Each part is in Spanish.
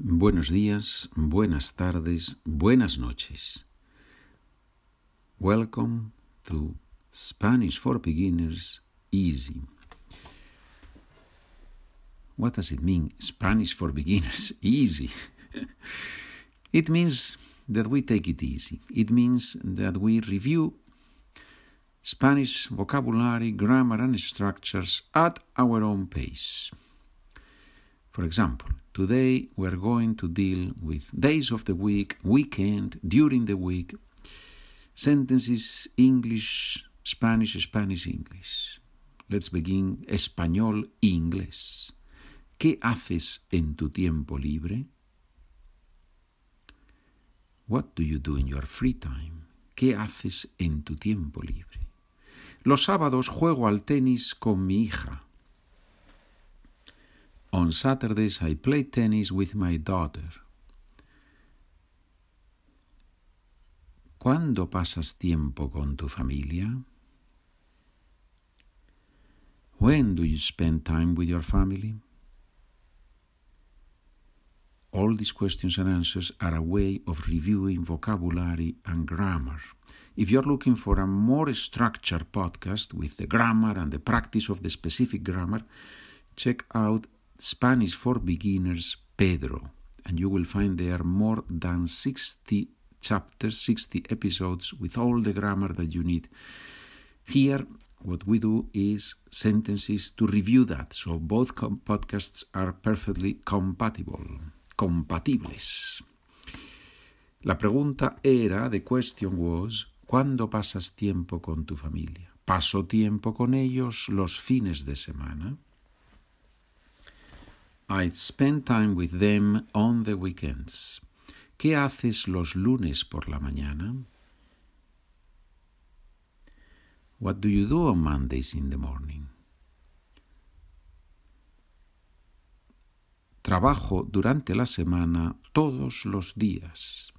Buenos días, buenas tardes, buenas noches. Welcome to Spanish for Beginners Easy. What does it mean, Spanish for Beginners Easy? it means that we take it easy. It means that we review Spanish vocabulary, grammar, and structures at our own pace. For example, today we're going to deal with days of the week, weekend, during the week, sentences English, Spanish, Spanish, English. Let's begin español, inglés. ¿Qué haces en tu tiempo libre? What do you do in your free time? ¿Qué haces en tu tiempo libre? Los sábados juego al tenis con mi hija. On Saturdays I play tennis with my daughter. ¿Cuándo pasas tiempo con tu familia? When do you spend time with your family? All these questions and answers are a way of reviewing vocabulary and grammar. If you're looking for a more structured podcast with the grammar and the practice of the specific grammar, check out Spanish for Beginners Pedro, and you will find there are more than 60 chapters, 60 episodes with all the grammar that you need. Here, what we do is sentences to review that, so both podcasts are perfectly compatible, compatibles. La pregunta era, the question was, ¿cuándo pasas tiempo con tu familia? Paso tiempo con ellos los fines de semana. I spend time with them on the weekends. ¿Qué haces los lunes por la mañana? What do you do on Mondays in the morning? Trabajo durante la semana todos los días.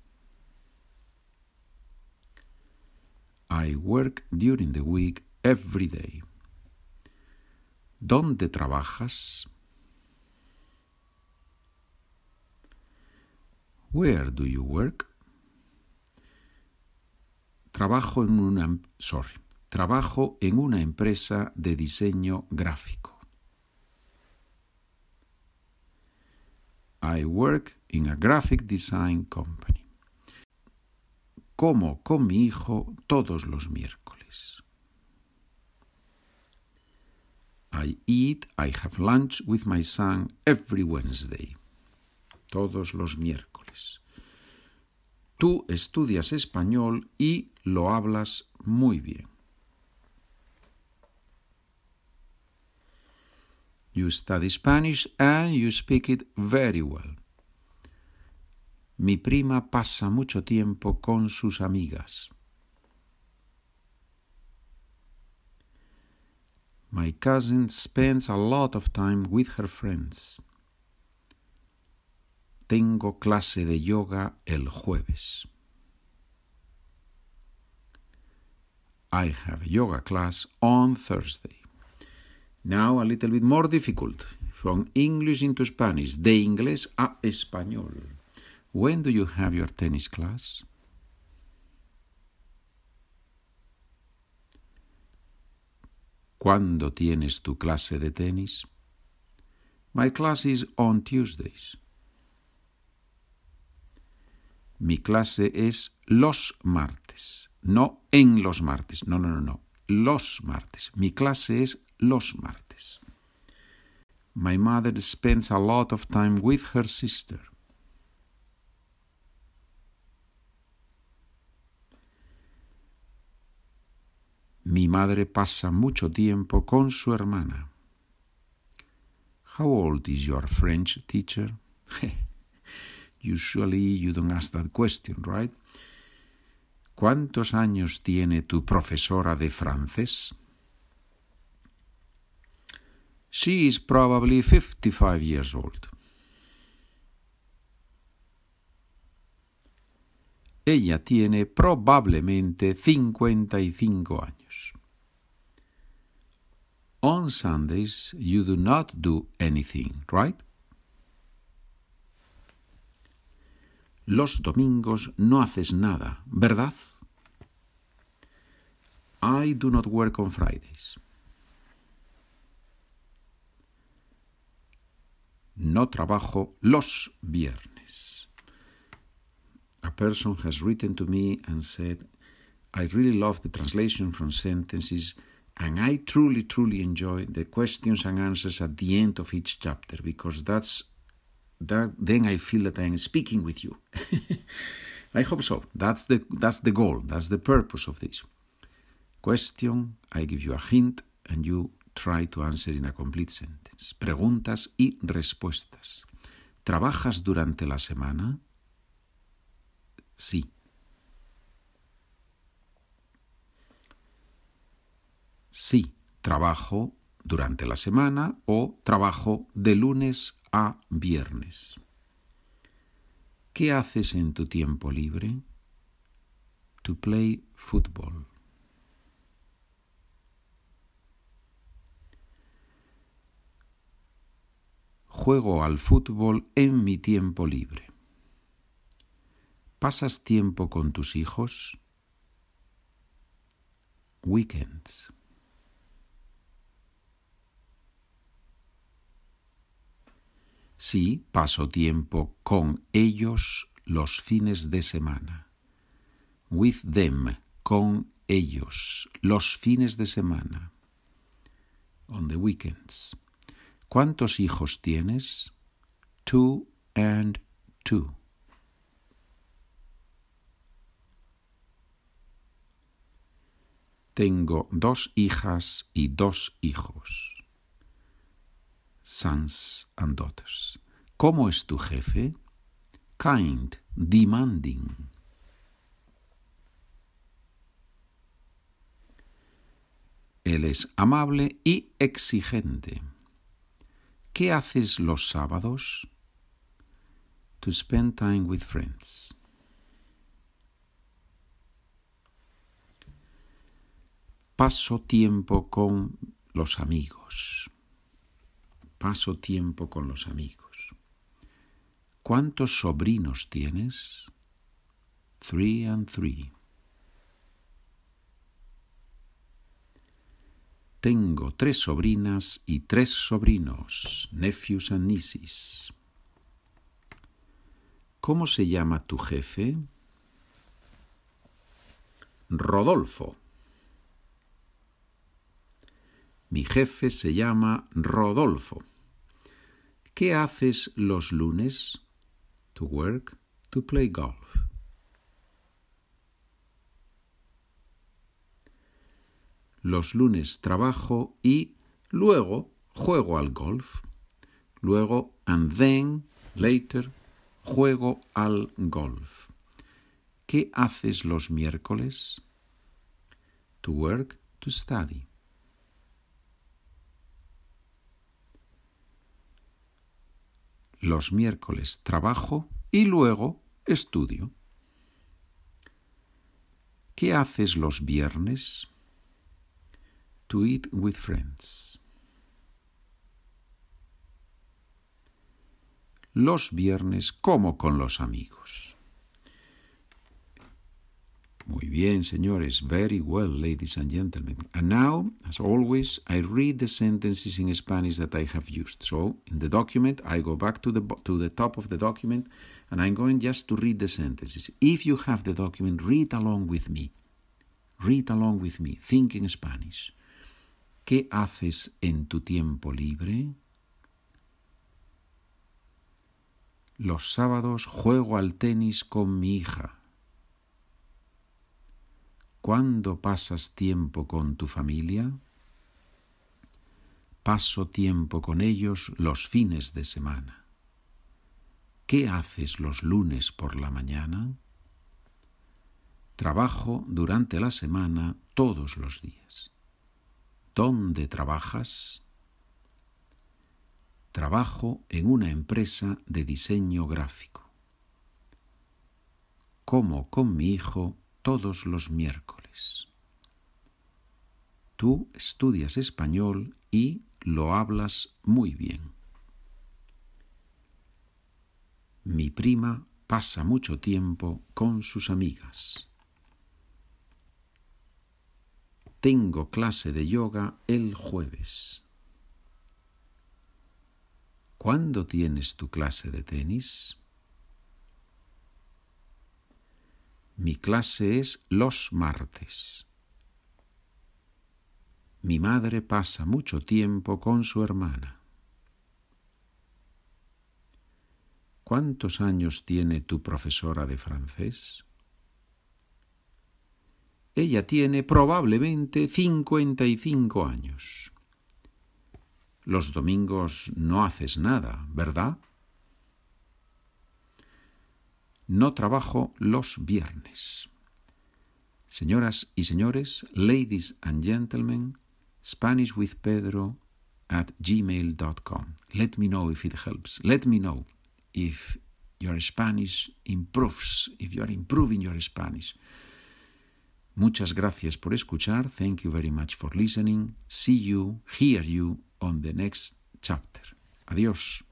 I work during the week every day. ¿Dónde trabajas? Where do you work? Trabajo en una sorry, trabajo en una empresa de diseño gráfico. I work in a graphic design company. Como con mi hijo todos los miércoles. I eat, I have lunch with my son every Wednesday. Todos los miércoles. Tú estudias español y lo hablas muy bien. You study Spanish and you speak it very well. Mi prima pasa mucho tiempo con sus amigas. My cousin spends a lot of time with her friends. Tengo clase de yoga el jueves. I have a yoga class on Thursday. Now a little bit more difficult. From English into Spanish. De inglés a español. When do you have your tennis class? ¿Cuándo tienes tu clase de tenis? My class is on Tuesdays. Mi clase es los martes, no en los martes. No, no, no, no. Los martes. Mi clase es los martes. My mother spends a lot of time with her sister. Mi madre pasa mucho tiempo con su hermana. How old is your French teacher? Usually you don't ask that question, right? ¿Cuántos años tiene tu profesora de francés? She is probably 55 years old. Ella tiene probablemente 55 años. On Sundays you do not do anything, right? Los domingos no haces nada, ¿verdad? I do not work on Fridays. No trabajo los viernes. A person has written to me and said, I really love the translation from sentences and I truly, truly enjoy the questions and answers at the end of each chapter because that's then I feel that I am speaking with you. I hope so. That's the that's the goal. That's the purpose of this. Question, I give you a hint and you try to answer in a complete sentence. Preguntas y respuestas. ¿Trabajas durante la semana? Sí. Sí, trabajo durante la semana o trabajo de lunes a viernes. ¿Qué haces en tu tiempo libre? To play football. Juego al fútbol en mi tiempo libre. ¿Pasas tiempo con tus hijos? Weekends. Sí, paso tiempo con ellos los fines de semana. With them, con ellos, los fines de semana. On the weekends. ¿Cuántos hijos tienes? Two and two. Tengo dos hijas y dos hijos sons and daughters. ¿Cómo es tu jefe? Kind, demanding. Él es amable y exigente. ¿Qué haces los sábados? To spend time with friends. Paso tiempo con los amigos paso tiempo con los amigos. ¿Cuántos sobrinos tienes? Three and three. Tengo tres sobrinas y tres sobrinos, nephews and nieces. ¿Cómo se llama tu jefe? Rodolfo. Mi jefe se llama Rodolfo. ¿Qué haces los lunes? To work, to play golf. Los lunes trabajo y luego juego al golf. Luego, and then, later, juego al golf. ¿Qué haces los miércoles? To work, to study. Los miércoles trabajo y luego estudio. ¿Qué haces los viernes? To eat with friends. Los viernes como con los amigos. Muy bien, señores. Very well, ladies and gentlemen. And now, as always, I read the sentences in Spanish that I have used. So, in the document, I go back to the, to the top of the document and I'm going just to read the sentences. If you have the document, read along with me. Read along with me. Think in Spanish. ¿Qué haces en tu tiempo libre? Los sábados juego al tenis con mi hija. ¿Cuándo pasas tiempo con tu familia? Paso tiempo con ellos los fines de semana. ¿Qué haces los lunes por la mañana? Trabajo durante la semana todos los días. ¿Dónde trabajas? Trabajo en una empresa de diseño gráfico. Como con mi hijo todos los miércoles. Tú estudias español y lo hablas muy bien. Mi prima pasa mucho tiempo con sus amigas. Tengo clase de yoga el jueves. ¿Cuándo tienes tu clase de tenis? Mi clase es los martes. Mi madre pasa mucho tiempo con su hermana. ¿Cuántos años tiene tu profesora de francés? Ella tiene probablemente 55 años. Los domingos no haces nada, ¿verdad? No trabajo los viernes. Señoras y señores, ladies and gentlemen, Spanish with Pedro at gmail.com. Let me know if it helps. Let me know if your Spanish improves, if you are improving your Spanish. Muchas gracias por escuchar. Thank you very much for listening. See you, hear you on the next chapter. Adiós.